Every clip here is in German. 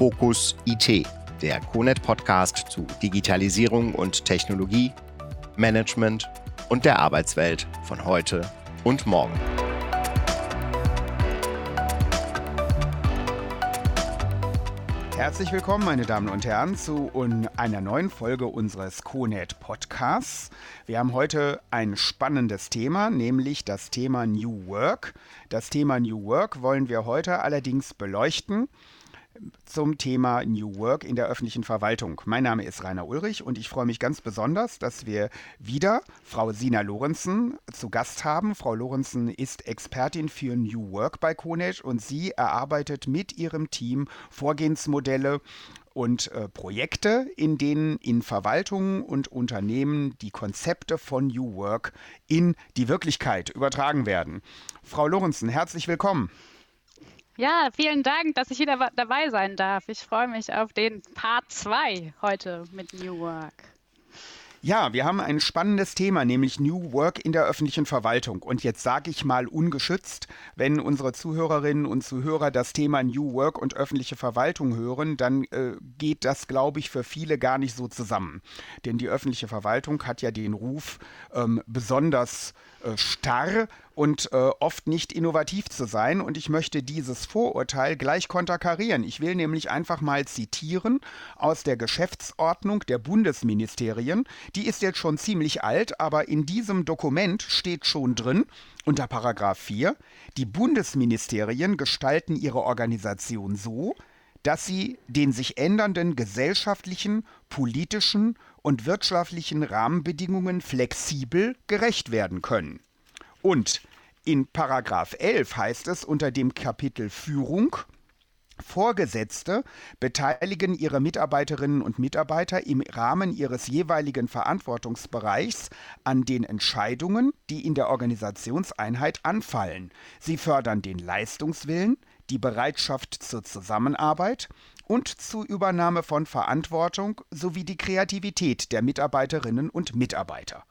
Fokus IT, der CONET Podcast zu Digitalisierung und Technologie, Management und der Arbeitswelt von heute und morgen. Herzlich willkommen, meine Damen und Herren, zu einer neuen Folge unseres CONET Podcasts. Wir haben heute ein spannendes Thema, nämlich das Thema New Work. Das Thema New Work wollen wir heute allerdings beleuchten zum Thema New Work in der öffentlichen Verwaltung. Mein Name ist Rainer Ulrich und ich freue mich ganz besonders, dass wir wieder Frau Sina Lorenzen zu Gast haben. Frau Lorenzen ist Expertin für New Work bei Konesch und sie erarbeitet mit ihrem Team Vorgehensmodelle und äh, Projekte, in denen in Verwaltungen und Unternehmen die Konzepte von New Work in die Wirklichkeit übertragen werden. Frau Lorenzen, herzlich willkommen. Ja, vielen Dank, dass ich wieder dabei sein darf. Ich freue mich auf den Part 2 heute mit New Work. Ja, wir haben ein spannendes Thema, nämlich New Work in der öffentlichen Verwaltung. Und jetzt sage ich mal ungeschützt, wenn unsere Zuhörerinnen und Zuhörer das Thema New Work und öffentliche Verwaltung hören, dann äh, geht das, glaube ich, für viele gar nicht so zusammen. Denn die öffentliche Verwaltung hat ja den Ruf, ähm, besonders äh, starr und äh, oft nicht innovativ zu sein. Und ich möchte dieses Vorurteil gleich konterkarieren. Ich will nämlich einfach mal zitieren aus der Geschäftsordnung der Bundesministerien. Die ist jetzt schon ziemlich alt, aber in diesem Dokument steht schon drin, unter Paragraph 4, die Bundesministerien gestalten ihre Organisation so, dass sie den sich ändernden gesellschaftlichen, politischen und wirtschaftlichen Rahmenbedingungen flexibel gerecht werden können. Und in Paragraph 11 heißt es unter dem Kapitel Führung, Vorgesetzte beteiligen ihre Mitarbeiterinnen und Mitarbeiter im Rahmen ihres jeweiligen Verantwortungsbereichs an den Entscheidungen, die in der Organisationseinheit anfallen. Sie fördern den Leistungswillen, die Bereitschaft zur Zusammenarbeit und zur Übernahme von Verantwortung sowie die Kreativität der Mitarbeiterinnen und Mitarbeiter.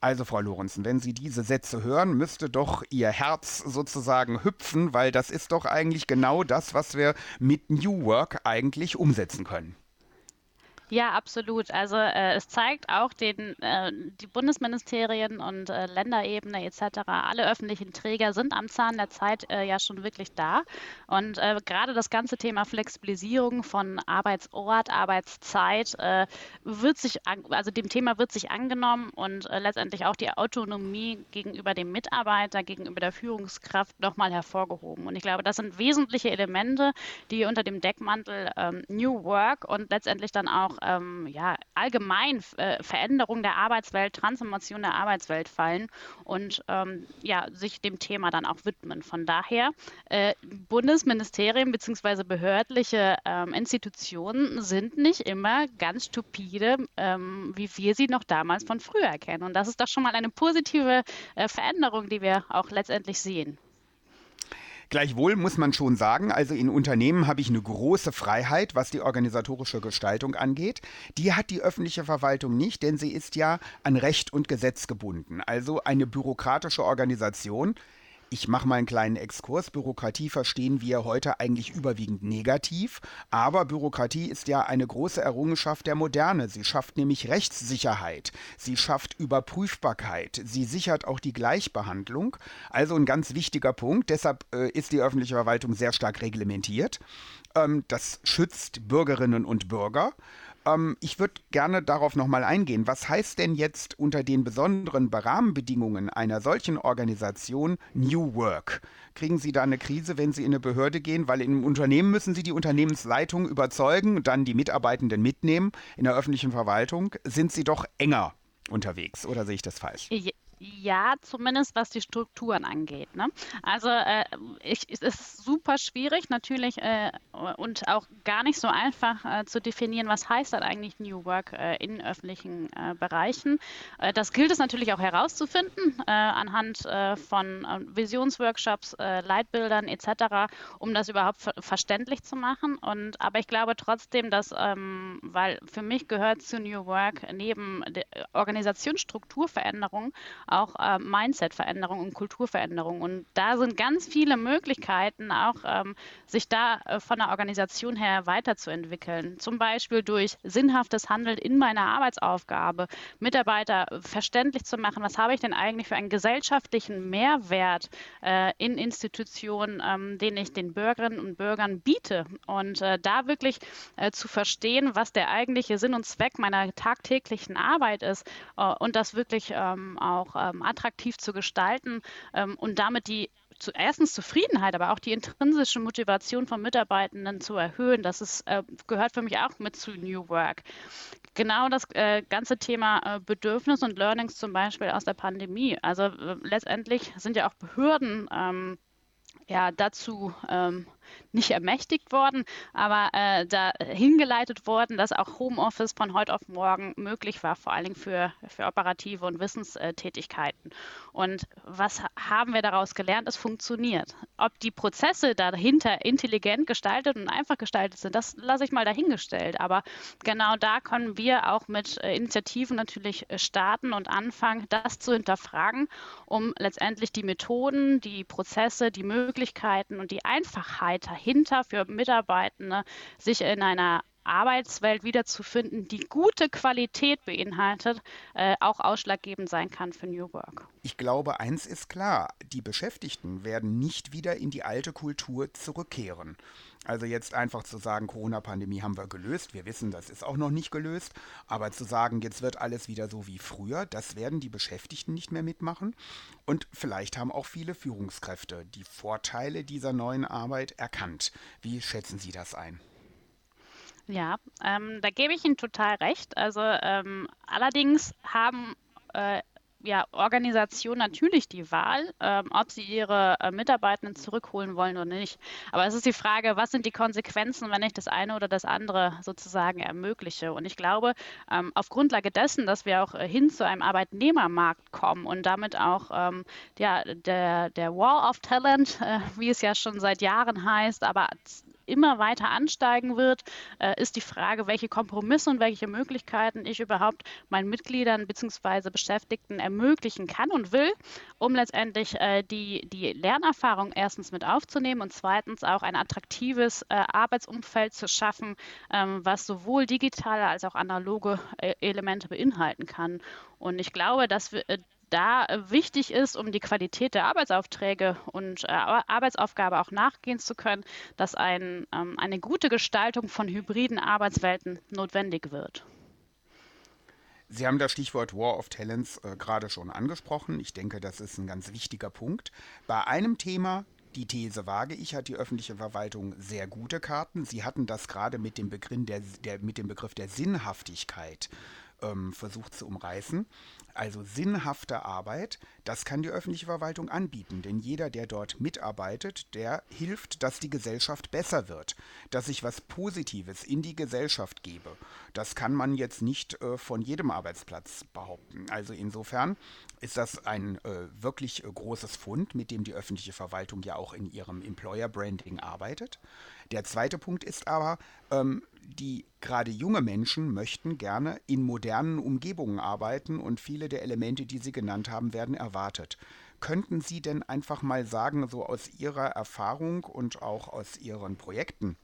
Also, Frau Lorenzen, wenn Sie diese Sätze hören, müsste doch Ihr Herz sozusagen hüpfen, weil das ist doch eigentlich genau das, was wir mit New Work eigentlich umsetzen können. Ja, absolut. Also äh, es zeigt auch den, äh, die Bundesministerien und äh, Länderebene etc., alle öffentlichen Träger sind am Zahn der Zeit äh, ja schon wirklich da. Und äh, gerade das ganze Thema Flexibilisierung von Arbeitsort, Arbeitszeit äh, wird sich, also dem Thema wird sich angenommen und letztendlich auch die Autonomie gegenüber dem Mitarbeiter, gegenüber der Führungskraft nochmal hervorgehoben. Und ich glaube, das sind wesentliche Elemente, die unter dem Deckmantel ähm, New Work und letztendlich dann auch ähm, ja, allgemein äh, Veränderung der Arbeitswelt, Transformation der Arbeitswelt fallen und ähm, ja, sich dem Thema dann auch widmen. Von daher, äh, Bundesministerien bzw. behördliche ähm, Institutionen sind nicht immer ganz stupide, ähm, wie wir sie noch damals von früher kennen. Und das ist doch schon mal eine positive äh, Veränderung, die wir auch letztendlich sehen. Gleichwohl muss man schon sagen, also in Unternehmen habe ich eine große Freiheit, was die organisatorische Gestaltung angeht. Die hat die öffentliche Verwaltung nicht, denn sie ist ja an Recht und Gesetz gebunden. Also eine bürokratische Organisation, ich mache mal einen kleinen Exkurs. Bürokratie verstehen wir heute eigentlich überwiegend negativ, aber Bürokratie ist ja eine große Errungenschaft der Moderne. Sie schafft nämlich Rechtssicherheit, sie schafft Überprüfbarkeit, sie sichert auch die Gleichbehandlung. Also ein ganz wichtiger Punkt. Deshalb äh, ist die öffentliche Verwaltung sehr stark reglementiert. Ähm, das schützt Bürgerinnen und Bürger. Ähm, ich würde gerne darauf nochmal eingehen. Was heißt denn jetzt unter den besonderen Rahmenbedingungen einer solchen Organisation New Work? Kriegen Sie da eine Krise, wenn Sie in eine Behörde gehen? Weil im Unternehmen müssen Sie die Unternehmensleitung überzeugen, dann die Mitarbeitenden mitnehmen. In der öffentlichen Verwaltung sind Sie doch enger unterwegs, oder sehe ich das falsch? Ja, zumindest was die Strukturen angeht. Ne? Also äh, ich, es ist super schwierig natürlich äh, und auch gar nicht so einfach äh, zu definieren, was heißt dann eigentlich New Work äh, in öffentlichen äh, Bereichen. Äh, das gilt es natürlich auch herauszufinden anhand von Visionsworkshops, Leitbildern etc., um das überhaupt ver verständlich zu machen. Und aber ich glaube trotzdem, dass, ähm, weil für mich gehört zu New Work neben der Organisationsstrukturveränderung auch äh, Mindset-Veränderung und Kulturveränderung. Und da sind ganz viele Möglichkeiten, auch ähm, sich da äh, von der Organisation her weiterzuentwickeln. Zum Beispiel durch sinnhaftes Handeln in meiner Arbeitsaufgabe, Mitarbeiter verständlich zu machen, was habe ich denn eigentlich für einen gesellschaftlichen Mehrwert äh, in Institutionen, ähm, den ich den Bürgerinnen und Bürgern biete. Und äh, da wirklich äh, zu verstehen, was der eigentliche Sinn und Zweck meiner tagtäglichen Arbeit ist äh, und das wirklich ähm, auch ähm, attraktiv zu gestalten ähm, und damit die zu, erstens Zufriedenheit, aber auch die intrinsische Motivation von Mitarbeitenden zu erhöhen. Das ist, äh, gehört für mich auch mit zu New Work. Genau das äh, ganze Thema äh, Bedürfnis und Learnings zum Beispiel aus der Pandemie. Also äh, letztendlich sind ja auch Behörden ähm, ja, dazu ähm, nicht ermächtigt worden, aber äh, da hingeleitet worden, dass auch Homeoffice von heute auf morgen möglich war, vor allen Dingen für, für operative und Wissenstätigkeiten. Und was haben wir daraus gelernt? Es funktioniert. Ob die Prozesse dahinter intelligent gestaltet und einfach gestaltet sind, das lasse ich mal dahingestellt. Aber genau da können wir auch mit äh, Initiativen natürlich äh, starten und anfangen, das zu hinterfragen, um letztendlich die Methoden, die Prozesse, die Möglichkeiten und die Einfachheit dahinter für Mitarbeitende, sich in einer Arbeitswelt wiederzufinden, die gute Qualität beinhaltet, äh, auch ausschlaggebend sein kann für New Work. Ich glaube, eins ist klar, die Beschäftigten werden nicht wieder in die alte Kultur zurückkehren. Also jetzt einfach zu sagen, Corona-Pandemie haben wir gelöst, wir wissen, das ist auch noch nicht gelöst, aber zu sagen, jetzt wird alles wieder so wie früher, das werden die Beschäftigten nicht mehr mitmachen. Und vielleicht haben auch viele Führungskräfte die Vorteile dieser neuen Arbeit erkannt. Wie schätzen Sie das ein? Ja, ähm, da gebe ich Ihnen total recht. Also ähm, allerdings haben äh, ja, Organisationen natürlich die Wahl, ähm, ob sie ihre äh, Mitarbeitenden zurückholen wollen oder nicht. Aber es ist die Frage, was sind die Konsequenzen, wenn ich das eine oder das andere sozusagen ermögliche? Und ich glaube, ähm, auf Grundlage dessen, dass wir auch äh, hin zu einem Arbeitnehmermarkt kommen und damit auch ähm, ja, der, der War of Talent, äh, wie es ja schon seit Jahren heißt, aber immer weiter ansteigen wird, äh, ist die Frage, welche Kompromisse und welche Möglichkeiten ich überhaupt meinen Mitgliedern bzw. Beschäftigten ermöglichen kann und will, um letztendlich äh, die, die Lernerfahrung erstens mit aufzunehmen und zweitens auch ein attraktives äh, Arbeitsumfeld zu schaffen, ähm, was sowohl digitale als auch analoge äh, Elemente beinhalten kann. Und ich glaube, dass wir äh, da äh, wichtig ist, um die Qualität der Arbeitsaufträge und äh, Arbeitsaufgabe auch nachgehen zu können, dass ein, ähm, eine gute Gestaltung von hybriden Arbeitswelten notwendig wird. Sie haben das Stichwort War of Talents äh, gerade schon angesprochen. Ich denke, das ist ein ganz wichtiger Punkt. Bei einem Thema, die These wage ich, hat die öffentliche Verwaltung sehr gute Karten. Sie hatten das gerade mit dem Begriff der, der, mit dem Begriff der Sinnhaftigkeit ähm, versucht zu umreißen. Also sinnhafte Arbeit, das kann die öffentliche Verwaltung anbieten, denn jeder, der dort mitarbeitet, der hilft, dass die Gesellschaft besser wird, dass ich was Positives in die Gesellschaft gebe. Das kann man jetzt nicht äh, von jedem Arbeitsplatz behaupten. Also insofern ist das ein äh, wirklich äh, großes Fund, mit dem die öffentliche Verwaltung ja auch in ihrem Employer Branding arbeitet. Der zweite Punkt ist aber, ähm, die gerade junge Menschen möchten gerne in modernen Umgebungen arbeiten und viele der Elemente, die Sie genannt haben, werden erwartet. Könnten Sie denn einfach mal sagen, so aus Ihrer Erfahrung und auch aus Ihren Projekten,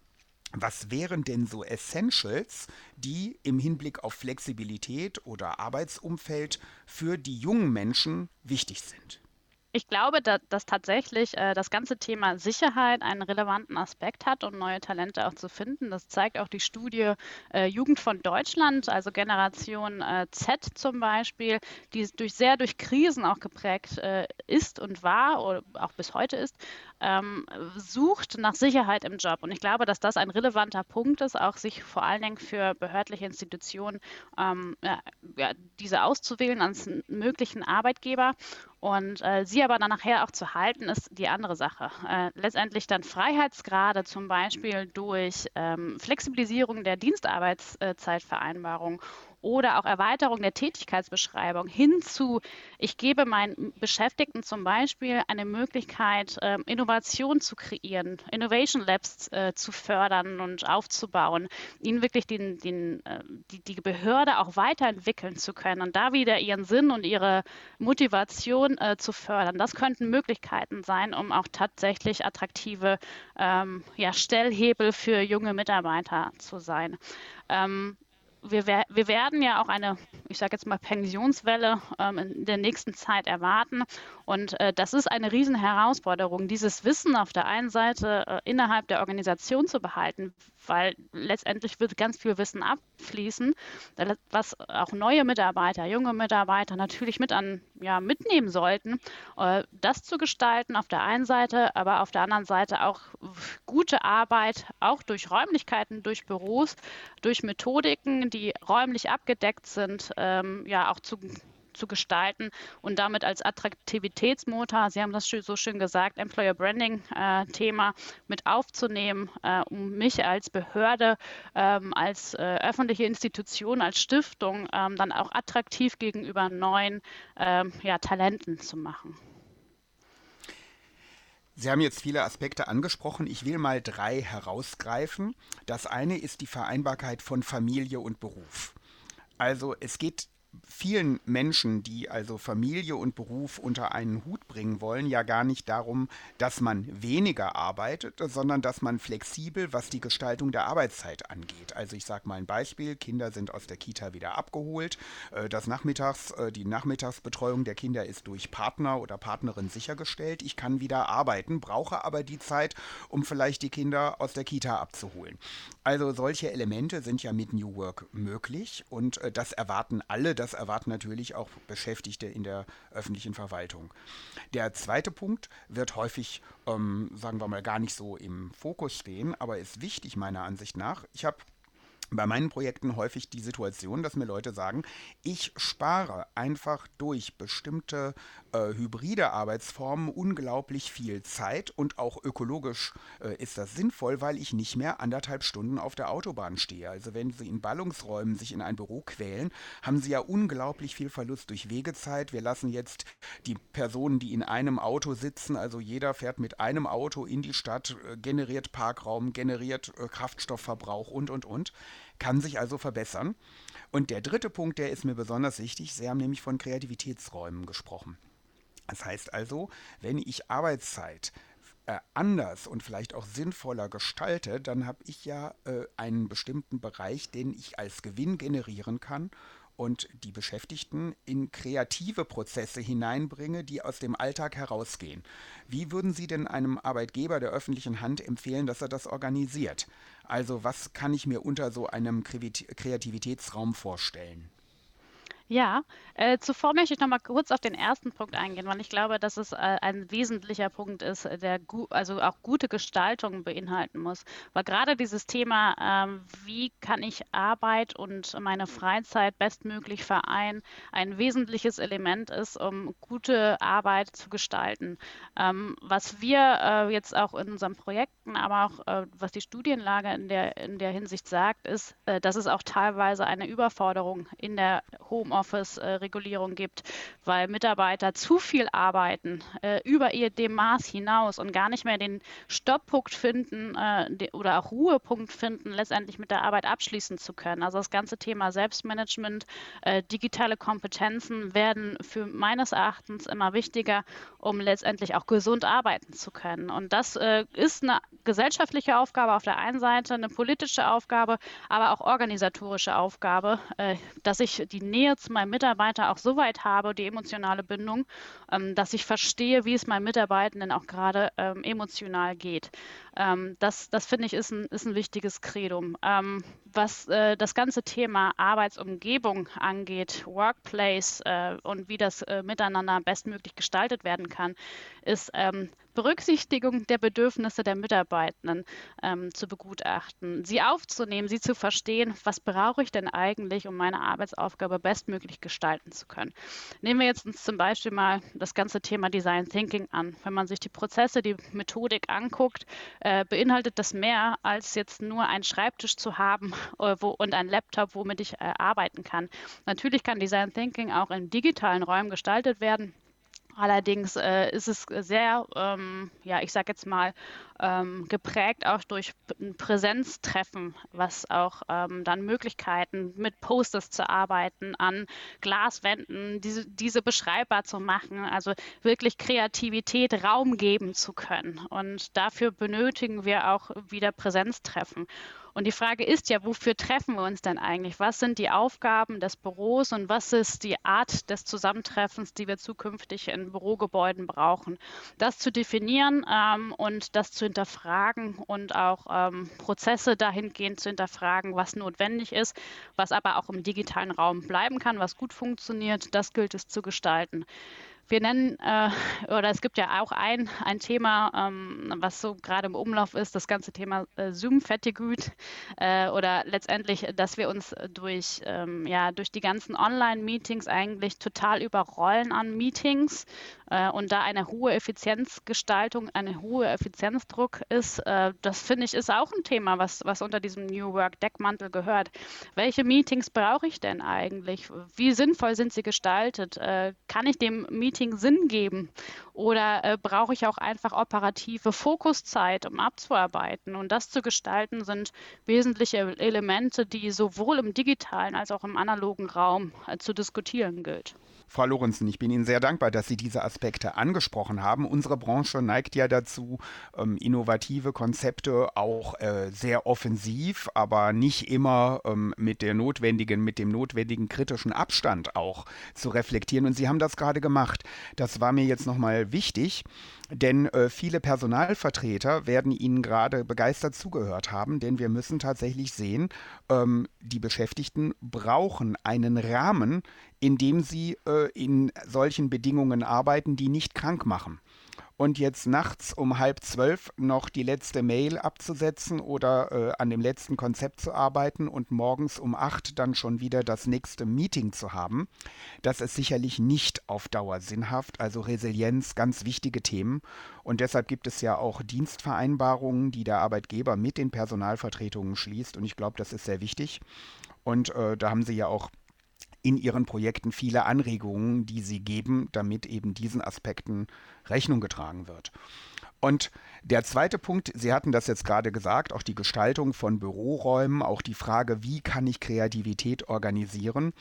was wären denn so Essentials, die im Hinblick auf Flexibilität oder Arbeitsumfeld für die jungen Menschen wichtig sind? Ich glaube, dass, dass tatsächlich äh, das ganze Thema Sicherheit einen relevanten Aspekt hat, um neue Talente auch zu finden. Das zeigt auch die Studie äh, Jugend von Deutschland, also Generation äh, Z zum Beispiel, die durch, sehr durch Krisen auch geprägt äh, ist und war oder auch bis heute ist, ähm, sucht nach Sicherheit im Job. Und ich glaube, dass das ein relevanter Punkt ist, auch sich vor allen Dingen für behördliche Institutionen ähm, ja, diese auszuwählen als möglichen Arbeitgeber. Und äh, sie aber dann nachher auch zu halten, ist die andere Sache. Äh, letztendlich dann Freiheitsgrade zum Beispiel durch ähm, Flexibilisierung der Dienstarbeitszeitvereinbarung oder auch Erweiterung der Tätigkeitsbeschreibung hin zu, ich gebe meinen Beschäftigten zum Beispiel eine Möglichkeit, ähm, Innovation zu kreieren, Innovation Labs äh, zu fördern und aufzubauen, ihnen wirklich den, den, äh, die, die Behörde auch weiterentwickeln zu können und da wieder ihren Sinn und ihre Motivation äh, zu fördern. Das könnten Möglichkeiten sein, um auch tatsächlich attraktive ähm, ja, Stellhebel für junge Mitarbeiter zu sein. Ähm, wir, wir, werden ja auch eine, ich sage jetzt mal, Pensionswelle ähm, in der nächsten Zeit erwarten. Und äh, das ist eine Riesenherausforderung, dieses Wissen auf der einen Seite äh, innerhalb der Organisation zu behalten, weil letztendlich wird ganz viel Wissen abfließen, was auch neue Mitarbeiter, junge Mitarbeiter natürlich mit an, ja, mitnehmen sollten, äh, das zu gestalten auf der einen Seite, aber auf der anderen Seite auch gute Arbeit, auch durch Räumlichkeiten, durch Büros, durch Methodiken, die räumlich abgedeckt sind, ähm, ja auch zu zu gestalten und damit als Attraktivitätsmotor, Sie haben das so schön gesagt, Employer Branding äh, Thema mit aufzunehmen, äh, um mich als Behörde, ähm, als äh, öffentliche Institution, als Stiftung ähm, dann auch attraktiv gegenüber neuen ähm, ja, Talenten zu machen. Sie haben jetzt viele Aspekte angesprochen. Ich will mal drei herausgreifen. Das eine ist die Vereinbarkeit von Familie und Beruf. Also es geht vielen Menschen, die also Familie und Beruf unter einen Hut bringen wollen, ja gar nicht darum, dass man weniger arbeitet, sondern dass man flexibel, was die Gestaltung der Arbeitszeit angeht. Also ich sage mal ein Beispiel, Kinder sind aus der Kita wieder abgeholt, äh, das Nachmittags, äh, die Nachmittagsbetreuung der Kinder ist durch Partner oder Partnerin sichergestellt. Ich kann wieder arbeiten, brauche aber die Zeit, um vielleicht die Kinder aus der Kita abzuholen. Also solche Elemente sind ja mit New Work möglich und äh, das erwarten alle, das erwarten natürlich auch Beschäftigte in der öffentlichen Verwaltung. Der zweite Punkt wird häufig, ähm, sagen wir mal, gar nicht so im Fokus stehen, aber ist wichtig meiner Ansicht nach. Ich habe bei meinen Projekten häufig die Situation, dass mir Leute sagen, ich spare einfach durch bestimmte äh, hybride Arbeitsformen unglaublich viel Zeit und auch ökologisch äh, ist das sinnvoll, weil ich nicht mehr anderthalb Stunden auf der Autobahn stehe. Also wenn Sie in Ballungsräumen sich in ein Büro quälen, haben Sie ja unglaublich viel Verlust durch Wegezeit. Wir lassen jetzt die Personen, die in einem Auto sitzen, also jeder fährt mit einem Auto in die Stadt, äh, generiert Parkraum, generiert äh, Kraftstoffverbrauch und, und, und kann sich also verbessern. Und der dritte Punkt, der ist mir besonders wichtig, Sie haben nämlich von Kreativitätsräumen gesprochen. Das heißt also, wenn ich Arbeitszeit äh, anders und vielleicht auch sinnvoller gestalte, dann habe ich ja äh, einen bestimmten Bereich, den ich als Gewinn generieren kann und die Beschäftigten in kreative Prozesse hineinbringe, die aus dem Alltag herausgehen. Wie würden Sie denn einem Arbeitgeber der öffentlichen Hand empfehlen, dass er das organisiert? Also was kann ich mir unter so einem Kreativitätsraum vorstellen? Ja, äh, zuvor möchte ich noch mal kurz auf den ersten Punkt eingehen, weil ich glaube, dass es äh, ein wesentlicher Punkt ist, der also auch gute Gestaltung beinhalten muss. Weil gerade dieses Thema, ähm, wie kann ich Arbeit und meine Freizeit bestmöglich vereinen, ein wesentliches Element ist, um gute Arbeit zu gestalten. Ähm, was wir äh, jetzt auch in unseren Projekten, aber auch äh, was die Studienlage in der, in der Hinsicht sagt, ist, äh, dass es auch teilweise eine Überforderung in der Home Homeoffice-Regulierung gibt, weil Mitarbeiter zu viel arbeiten, äh, über ihr dem Maß hinaus und gar nicht mehr den Stopppunkt finden äh, oder auch Ruhepunkt finden, letztendlich mit der Arbeit abschließen zu können. Also das ganze Thema Selbstmanagement, äh, digitale Kompetenzen werden für meines Erachtens immer wichtiger, um letztendlich auch gesund arbeiten zu können. Und das äh, ist eine gesellschaftliche Aufgabe auf der einen Seite, eine politische Aufgabe, aber auch organisatorische Aufgabe, äh, dass ich die Nähe zu meinem Mitarbeiter auch so weit habe, die emotionale Bindung, ähm, dass ich verstehe, wie es meinem Mitarbeitenden auch gerade ähm, emotional geht. Ähm, das das finde ich ist ein, ist ein wichtiges Credo. Ähm, was äh, das ganze Thema Arbeitsumgebung angeht, Workplace äh, und wie das äh, miteinander bestmöglich gestaltet werden kann, ist ähm, Berücksichtigung der Bedürfnisse der Mitarbeitenden ähm, zu begutachten, sie aufzunehmen, sie zu verstehen, was brauche ich denn eigentlich, um meine Arbeitsaufgabe bestmöglich gestalten zu können. Nehmen wir jetzt uns zum Beispiel mal das ganze Thema Design Thinking an. Wenn man sich die Prozesse, die Methodik anguckt, äh, beinhaltet das mehr als jetzt nur einen Schreibtisch zu haben äh, wo, und ein Laptop, womit ich äh, arbeiten kann. Natürlich kann Design Thinking auch in digitalen Räumen gestaltet werden. Allerdings äh, ist es sehr, ähm, ja, ich sage jetzt mal, ähm, geprägt auch durch ein Präsenztreffen, was auch ähm, dann Möglichkeiten mit Posters zu arbeiten, an Glaswänden, diese, diese beschreibbar zu machen, also wirklich Kreativität Raum geben zu können. Und dafür benötigen wir auch wieder Präsenztreffen. Und die Frage ist ja, wofür treffen wir uns denn eigentlich? Was sind die Aufgaben des Büros und was ist die Art des Zusammentreffens, die wir zukünftig in Bürogebäuden brauchen? Das zu definieren ähm, und das zu hinterfragen und auch ähm, Prozesse dahingehend zu hinterfragen, was notwendig ist, was aber auch im digitalen Raum bleiben kann, was gut funktioniert, das gilt es zu gestalten. Wir nennen, äh, oder es gibt ja auch ein, ein Thema, ähm, was so gerade im Umlauf ist, das ganze Thema äh, Zoom-Fatigue äh, oder letztendlich, dass wir uns durch, ähm, ja, durch die ganzen Online-Meetings eigentlich total überrollen an Meetings und da eine hohe Effizienzgestaltung, ein hoher Effizienzdruck ist, äh, das finde ich ist auch ein Thema, was, was unter diesem New Work Deckmantel gehört. Welche Meetings brauche ich denn eigentlich? Wie sinnvoll sind sie gestaltet? Äh, kann ich dem Meeting Sinn geben? Oder äh, brauche ich auch einfach operative Fokuszeit, um abzuarbeiten? Und das zu gestalten sind wesentliche Elemente, die sowohl im digitalen als auch im analogen Raum äh, zu diskutieren gilt. Frau Lorenzen, ich bin Ihnen sehr dankbar, dass Sie diese Aspekte angesprochen haben. Unsere Branche neigt ja dazu, ähm, innovative Konzepte auch äh, sehr offensiv, aber nicht immer ähm, mit der notwendigen, mit dem notwendigen kritischen Abstand auch zu reflektieren. Und Sie haben das gerade gemacht. Das war mir jetzt nochmal wichtig. Denn äh, viele Personalvertreter werden Ihnen gerade begeistert zugehört haben, denn wir müssen tatsächlich sehen, ähm, die Beschäftigten brauchen einen Rahmen, in dem sie äh, in solchen Bedingungen arbeiten, die nicht krank machen und jetzt nachts um halb zwölf noch die letzte Mail abzusetzen oder äh, an dem letzten Konzept zu arbeiten und morgens um acht dann schon wieder das nächste Meeting zu haben, das ist sicherlich nicht auf Dauer sinnhaft. Also Resilienz, ganz wichtige Themen. Und deshalb gibt es ja auch Dienstvereinbarungen, die der Arbeitgeber mit den Personalvertretungen schließt. Und ich glaube, das ist sehr wichtig. Und äh, da haben Sie ja auch in ihren Projekten viele Anregungen, die sie geben, damit eben diesen Aspekten Rechnung getragen wird. Und der zweite Punkt, Sie hatten das jetzt gerade gesagt, auch die Gestaltung von Büroräumen, auch die Frage, wie kann ich Kreativität organisieren.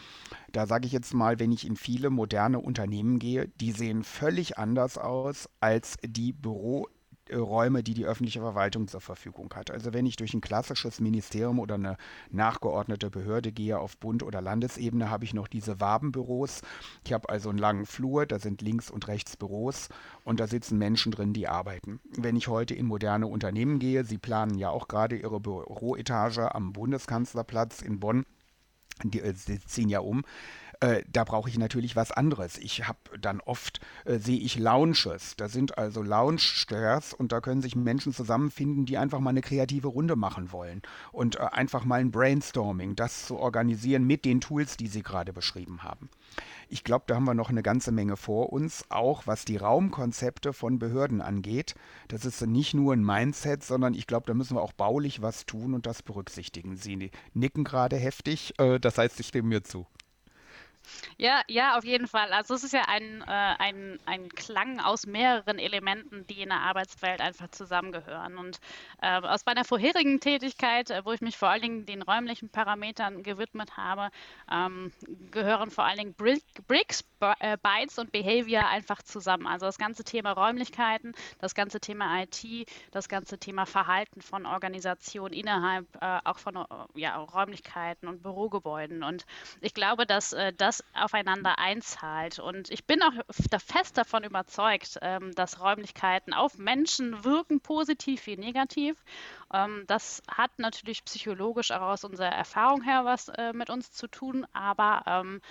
Da sage ich jetzt mal, wenn ich in viele moderne Unternehmen gehe, die sehen völlig anders aus als die Büro Räume, die die öffentliche Verwaltung zur Verfügung hat. Also wenn ich durch ein klassisches Ministerium oder eine nachgeordnete Behörde gehe auf Bund- oder Landesebene, habe ich noch diese Wabenbüros. Ich habe also einen langen Flur, da sind links und rechts Büros und da sitzen Menschen drin, die arbeiten. Wenn ich heute in moderne Unternehmen gehe, Sie planen ja auch gerade Ihre Büroetage am Bundeskanzlerplatz in Bonn, die, äh, sie ziehen ja um, äh, da brauche ich natürlich was anderes. Ich habe dann oft, äh, sehe ich Lounges. Da sind also Lounge-Stairs und da können sich Menschen zusammenfinden, die einfach mal eine kreative Runde machen wollen. Und äh, einfach mal ein Brainstorming, das zu organisieren mit den Tools, die Sie gerade beschrieben haben. Ich glaube, da haben wir noch eine ganze Menge vor uns, auch was die Raumkonzepte von Behörden angeht. Das ist nicht nur ein Mindset, sondern ich glaube, da müssen wir auch baulich was tun und das berücksichtigen. Sie nicken gerade heftig, äh, das heißt, ich stimme mir zu. Ja, ja, auf jeden Fall. Also es ist ja ein, äh, ein, ein Klang aus mehreren Elementen, die in der Arbeitswelt einfach zusammengehören. Und äh, aus meiner vorherigen Tätigkeit, äh, wo ich mich vor allen Dingen den räumlichen Parametern gewidmet habe, ähm, gehören vor allen Dingen Brick, Bricks, äh, Bytes und Behavior einfach zusammen. Also das ganze Thema Räumlichkeiten, das ganze Thema IT, das ganze Thema Verhalten von Organisationen innerhalb äh, auch von äh, ja, Räumlichkeiten und Bürogebäuden. Und ich glaube, dass das das aufeinander einzahlt. Und ich bin auch fest davon überzeugt, ähm, dass Räumlichkeiten auf Menschen wirken, positiv wie negativ. Ähm, das hat natürlich psychologisch auch aus unserer Erfahrung her was äh, mit uns zu tun, aber ähm,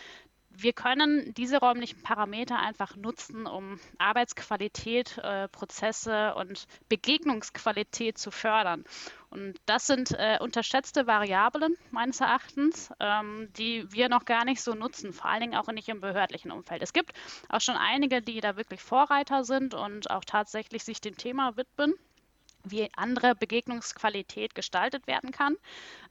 wir können diese räumlichen Parameter einfach nutzen, um Arbeitsqualität, äh, Prozesse und Begegnungsqualität zu fördern. Und das sind äh, unterschätzte Variablen meines Erachtens, ähm, die wir noch gar nicht so nutzen, vor allen Dingen auch nicht im behördlichen Umfeld. Es gibt auch schon einige, die da wirklich Vorreiter sind und auch tatsächlich sich dem Thema widmen wie andere Begegnungsqualität gestaltet werden kann.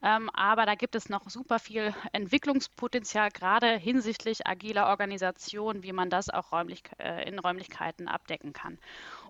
Ähm, aber da gibt es noch super viel Entwicklungspotenzial, gerade hinsichtlich agiler Organisation, wie man das auch räumlich, äh, in Räumlichkeiten abdecken kann.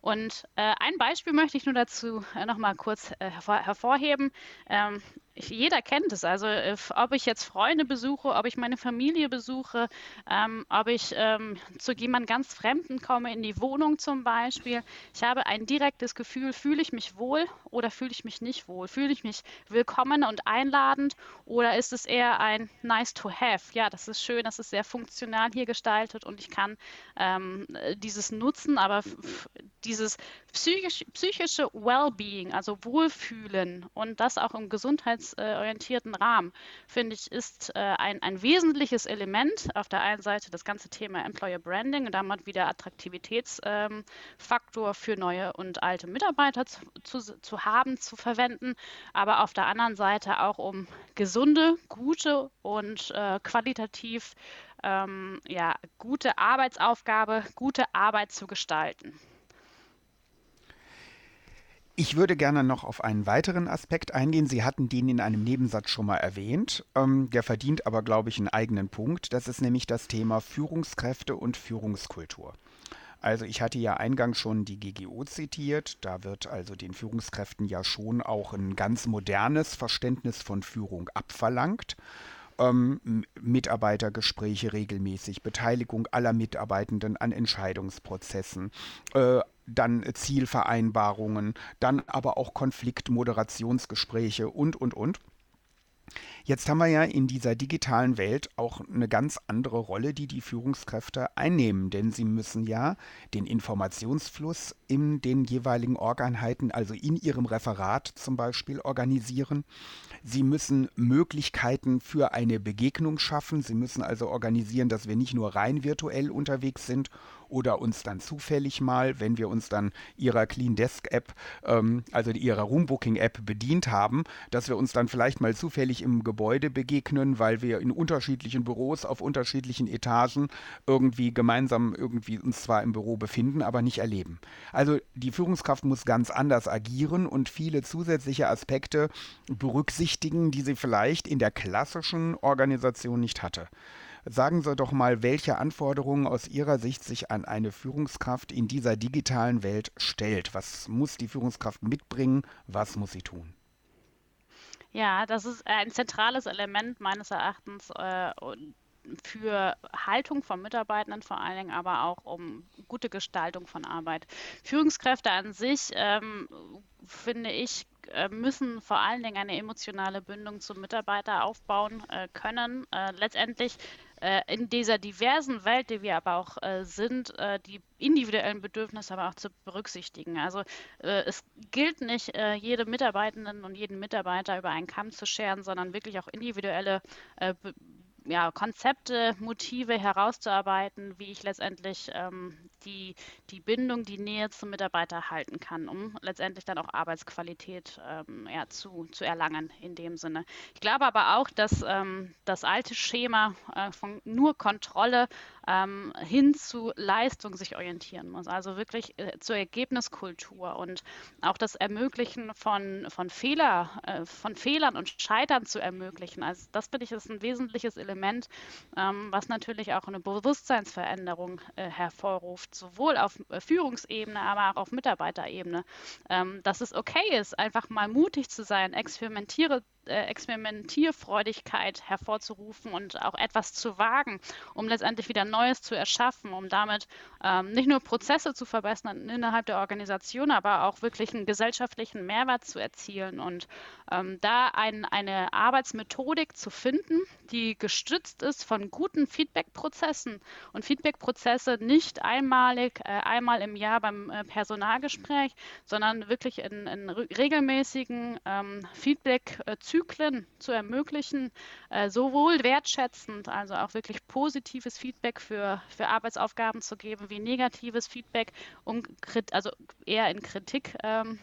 Und äh, ein Beispiel möchte ich nur dazu äh, noch mal kurz äh, hervor hervorheben. Ähm, jeder kennt es. Also äh, ob ich jetzt Freunde besuche, ob ich meine Familie besuche, ähm, ob ich ähm, zu jemand ganz Fremden komme, in die Wohnung zum Beispiel. Ich habe ein direktes Gefühl, fühle ich mich wohl oder fühle ich mich nicht wohl? Fühle ich mich willkommen und einladend oder ist es eher ein nice to have? Ja, das ist schön, das ist sehr funktional hier gestaltet und ich kann ähm, dieses nutzen, aber dieses psychisch, psychische Wellbeing, also Wohlfühlen und das auch im gesundheitsorientierten Rahmen, finde ich, ist äh, ein, ein wesentliches Element. Auf der einen Seite das ganze Thema Employer Branding und damit wieder Attraktivitätsfaktor ähm, für neue und alte Mitarbeiter zu, zu, zu haben, zu verwenden, aber auf der anderen Seite auch um gesunde, gute und äh, qualitativ ähm, ja, gute Arbeitsaufgabe, gute Arbeit zu gestalten. Ich würde gerne noch auf einen weiteren Aspekt eingehen. Sie hatten den in einem Nebensatz schon mal erwähnt. Ähm, der verdient aber, glaube ich, einen eigenen Punkt. Das ist nämlich das Thema Führungskräfte und Führungskultur. Also ich hatte ja eingangs schon die GGO zitiert. Da wird also den Führungskräften ja schon auch ein ganz modernes Verständnis von Führung abverlangt. Ähm, Mitarbeitergespräche regelmäßig, Beteiligung aller Mitarbeitenden an Entscheidungsprozessen, äh, dann Zielvereinbarungen, dann aber auch Konfliktmoderationsgespräche und, und, und. Jetzt haben wir ja in dieser digitalen Welt auch eine ganz andere Rolle, die die Führungskräfte einnehmen, denn sie müssen ja den Informationsfluss in den jeweiligen Organheiten, also in ihrem Referat zum Beispiel, organisieren. Sie müssen Möglichkeiten für eine Begegnung schaffen. Sie müssen also organisieren, dass wir nicht nur rein virtuell unterwegs sind oder uns dann zufällig mal, wenn wir uns dann ihrer Clean Desk App, ähm, also ihrer Roombooking App bedient haben, dass wir uns dann vielleicht mal zufällig im Gebäude begegnen, weil wir in unterschiedlichen Büros auf unterschiedlichen Etagen irgendwie gemeinsam irgendwie uns zwar im Büro befinden, aber nicht erleben. Also die Führungskraft muss ganz anders agieren und viele zusätzliche Aspekte berücksichtigen, die sie vielleicht in der klassischen Organisation nicht hatte. Sagen Sie doch mal, welche Anforderungen aus Ihrer Sicht sich an eine Führungskraft in dieser digitalen Welt stellt. Was muss die Führungskraft mitbringen? Was muss sie tun? Ja, das ist ein zentrales Element meines Erachtens äh, für Haltung von Mitarbeitenden vor allen Dingen, aber auch um gute Gestaltung von Arbeit. Führungskräfte an sich, ähm, finde ich, äh, müssen vor allen Dingen eine emotionale Bindung zum Mitarbeiter aufbauen äh, können. Äh, letztendlich äh, in dieser diversen Welt, die wir aber auch äh, sind, äh, die individuellen Bedürfnisse aber auch zu berücksichtigen. Also es gilt nicht, jede Mitarbeitenden und jeden Mitarbeiter über einen Kamm zu scheren, sondern wirklich auch individuelle ja, Konzepte, Motive herauszuarbeiten, wie ich letztendlich ähm, die, die Bindung, die Nähe zum Mitarbeiter halten kann, um letztendlich dann auch Arbeitsqualität ähm, ja, zu, zu erlangen in dem Sinne. Ich glaube aber auch, dass ähm, das alte Schema äh, von nur Kontrolle ähm, hin zu Leistung sich orientieren muss, also wirklich äh, zur Ergebniskultur und auch das Ermöglichen von, von, Fehler, äh, von Fehlern und Scheitern zu ermöglichen. Also das finde ich ist ein wesentliches Element, ähm, was natürlich auch eine Bewusstseinsveränderung äh, hervorruft, sowohl auf äh, Führungsebene, aber auch auf Mitarbeiterebene, ähm, dass es okay ist, einfach mal mutig zu sein, experimentiere äh, Experimentierfreudigkeit hervorzurufen und auch etwas zu wagen, um letztendlich wieder Neues zu erschaffen, um damit ähm, nicht nur Prozesse zu verbessern innerhalb der Organisation, aber auch wirklich einen gesellschaftlichen Mehrwert zu erzielen und ähm, da ein, eine Arbeitsmethodik zu finden, die gestützt ist von guten Feedback-Prozessen und Feedback-Prozesse nicht einmalig, äh, einmal im Jahr beim äh, Personalgespräch, sondern wirklich in, in regelmäßigen ähm, Feedback- äh, Zyklen zu ermöglichen, äh, sowohl wertschätzend, also auch wirklich positives Feedback für, für Arbeitsaufgaben zu geben, wie negatives Feedback, um also eher in Kritik ähm,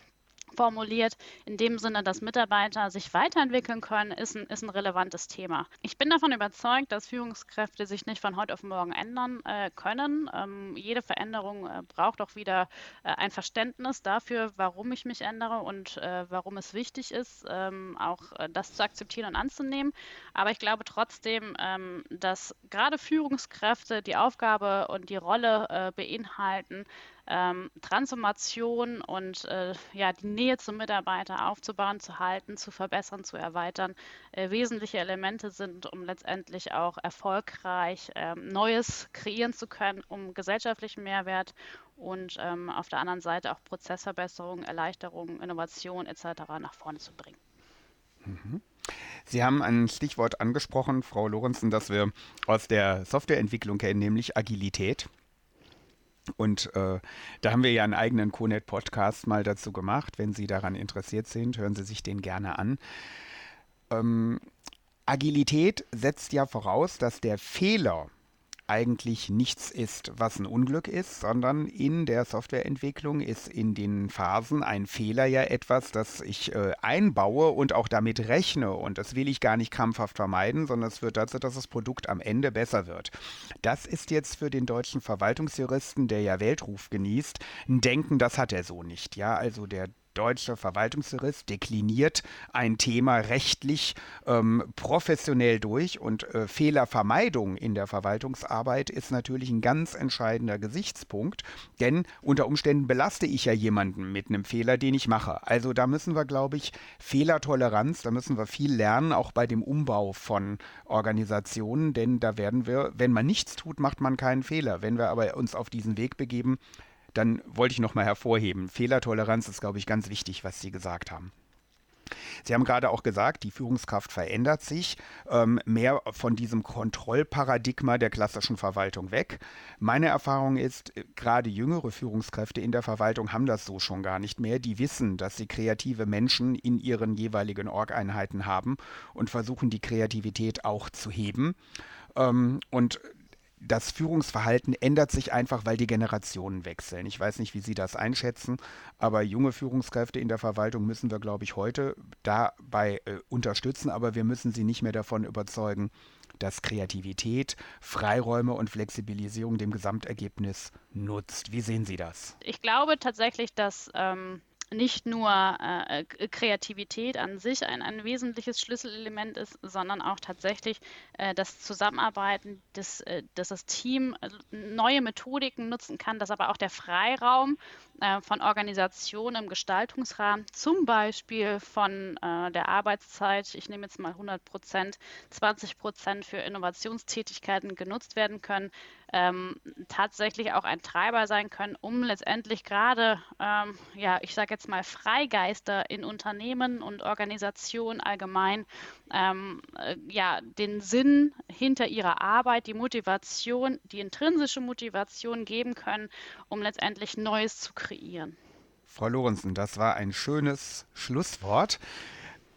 formuliert. In dem Sinne, dass Mitarbeiter sich weiterentwickeln können, ist ein, ist ein relevantes Thema. Ich bin davon überzeugt, dass Führungskräfte sich nicht von heute auf morgen ändern äh, können. Ähm, jede Veränderung äh, braucht auch wieder äh, ein Verständnis dafür, warum ich mich ändere und äh, warum es wichtig ist, ähm, auch äh, das zu akzeptieren und anzunehmen. Aber ich glaube trotzdem, ähm, dass gerade Führungskräfte die Aufgabe und die Rolle äh, beinhalten, ähm, Transformation und äh, ja, die Nähe zum Mitarbeiter aufzubauen, zu halten, zu verbessern, zu erweitern, äh, wesentliche Elemente sind, um letztendlich auch erfolgreich ähm, Neues kreieren zu können, um gesellschaftlichen Mehrwert und ähm, auf der anderen Seite auch Prozessverbesserung, Erleichterung, Innovation etc. nach vorne zu bringen. Mhm. Sie haben ein Stichwort angesprochen, Frau Lorenzen, das wir aus der Softwareentwicklung kennen, nämlich Agilität. Und äh, da haben wir ja einen eigenen CONET-Podcast mal dazu gemacht. Wenn Sie daran interessiert sind, hören Sie sich den gerne an. Ähm, Agilität setzt ja voraus, dass der Fehler eigentlich nichts ist, was ein Unglück ist, sondern in der Softwareentwicklung ist in den Phasen ein Fehler ja etwas, das ich äh, einbaue und auch damit rechne. Und das will ich gar nicht krampfhaft vermeiden, sondern es führt dazu, dass das Produkt am Ende besser wird. Das ist jetzt für den deutschen Verwaltungsjuristen, der ja Weltruf genießt, ein Denken, das hat er so nicht. Ja, also der deutsche Verwaltungsjurist dekliniert ein Thema rechtlich ähm, professionell durch und äh, Fehlervermeidung in der Verwaltungsarbeit ist natürlich ein ganz entscheidender Gesichtspunkt, denn unter Umständen belaste ich ja jemanden mit einem Fehler, den ich mache. Also da müssen wir, glaube ich, Fehlertoleranz, da müssen wir viel lernen, auch bei dem Umbau von Organisationen, denn da werden wir, wenn man nichts tut, macht man keinen Fehler. Wenn wir aber uns auf diesen Weg begeben, dann wollte ich nochmal hervorheben, Fehlertoleranz ist, glaube ich, ganz wichtig, was Sie gesagt haben. Sie haben gerade auch gesagt, die Führungskraft verändert sich ähm, mehr von diesem Kontrollparadigma der klassischen Verwaltung weg. Meine Erfahrung ist, äh, gerade jüngere Führungskräfte in der Verwaltung haben das so schon gar nicht mehr. Die wissen, dass sie kreative Menschen in ihren jeweiligen Org-Einheiten haben und versuchen, die Kreativität auch zu heben. Ähm, und das Führungsverhalten ändert sich einfach, weil die Generationen wechseln. Ich weiß nicht, wie Sie das einschätzen, aber junge Führungskräfte in der Verwaltung müssen wir, glaube ich, heute dabei äh, unterstützen, aber wir müssen sie nicht mehr davon überzeugen, dass Kreativität, Freiräume und Flexibilisierung dem Gesamtergebnis nutzt. Wie sehen Sie das? Ich glaube tatsächlich, dass ähm, nicht nur äh, Kreativität an sich ein, ein wesentliches Schlüsselelement ist, sondern auch tatsächlich äh, das Zusammenarbeiten, das, äh, dass das Team äh, neue Methodiken nutzen kann, dass aber auch der Freiraum äh, von Organisationen im Gestaltungsrahmen, zum Beispiel von äh, der Arbeitszeit, ich nehme jetzt mal 100 Prozent, 20 Prozent für Innovationstätigkeiten genutzt werden können, ähm, tatsächlich auch ein Treiber sein können, um letztendlich gerade, ähm, ja, ich sage jetzt mal Freigeister in Unternehmen und Organisationen allgemein, ähm, äh, ja, den Sinn hinter ihrer Arbeit, die Motivation, die intrinsische Motivation geben können, um letztendlich Neues zu kreieren. Frau Lorenzen, das war ein schönes Schlusswort.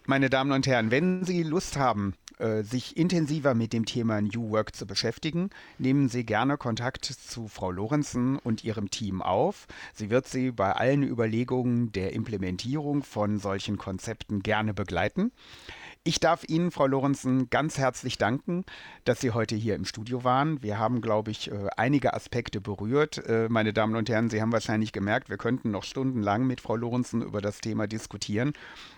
Meine Damen und Herren, wenn Sie Lust haben, äh, sich intensiver mit dem Thema New Work zu beschäftigen, nehmen Sie gerne Kontakt zu Frau Lorenzen und ihrem Team auf. Sie wird Sie bei allen Überlegungen der Implementierung von solchen Konzepten gerne begleiten. Ich darf Ihnen, Frau Lorenzen, ganz herzlich danken, dass Sie heute hier im Studio waren. Wir haben, glaube ich, äh, einige Aspekte berührt. Äh, meine Damen und Herren, Sie haben wahrscheinlich gemerkt, wir könnten noch stundenlang mit Frau Lorenzen über das Thema diskutieren.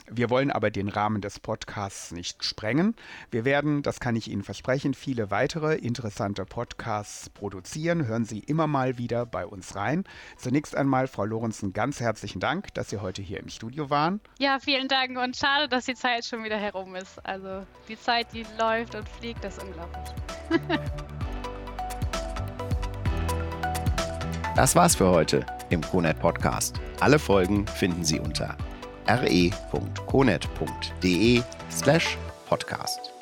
Wir wollen aber den Rahmen des Podcasts nicht sprengen. Wir werden, das kann ich Ihnen versprechen, viele weitere interessante Podcasts produzieren. Hören Sie immer mal wieder bei uns rein. Zunächst einmal, Frau Lorenzen, ganz herzlichen Dank, dass Sie heute hier im Studio waren. Ja, vielen Dank und schade, dass die Zeit schon wieder herum ist. Also die Zeit, die läuft und fliegt, das ist unglaublich. das war's für heute im CONET Podcast. Alle Folgen finden Sie unter re.conet.de slash podcast.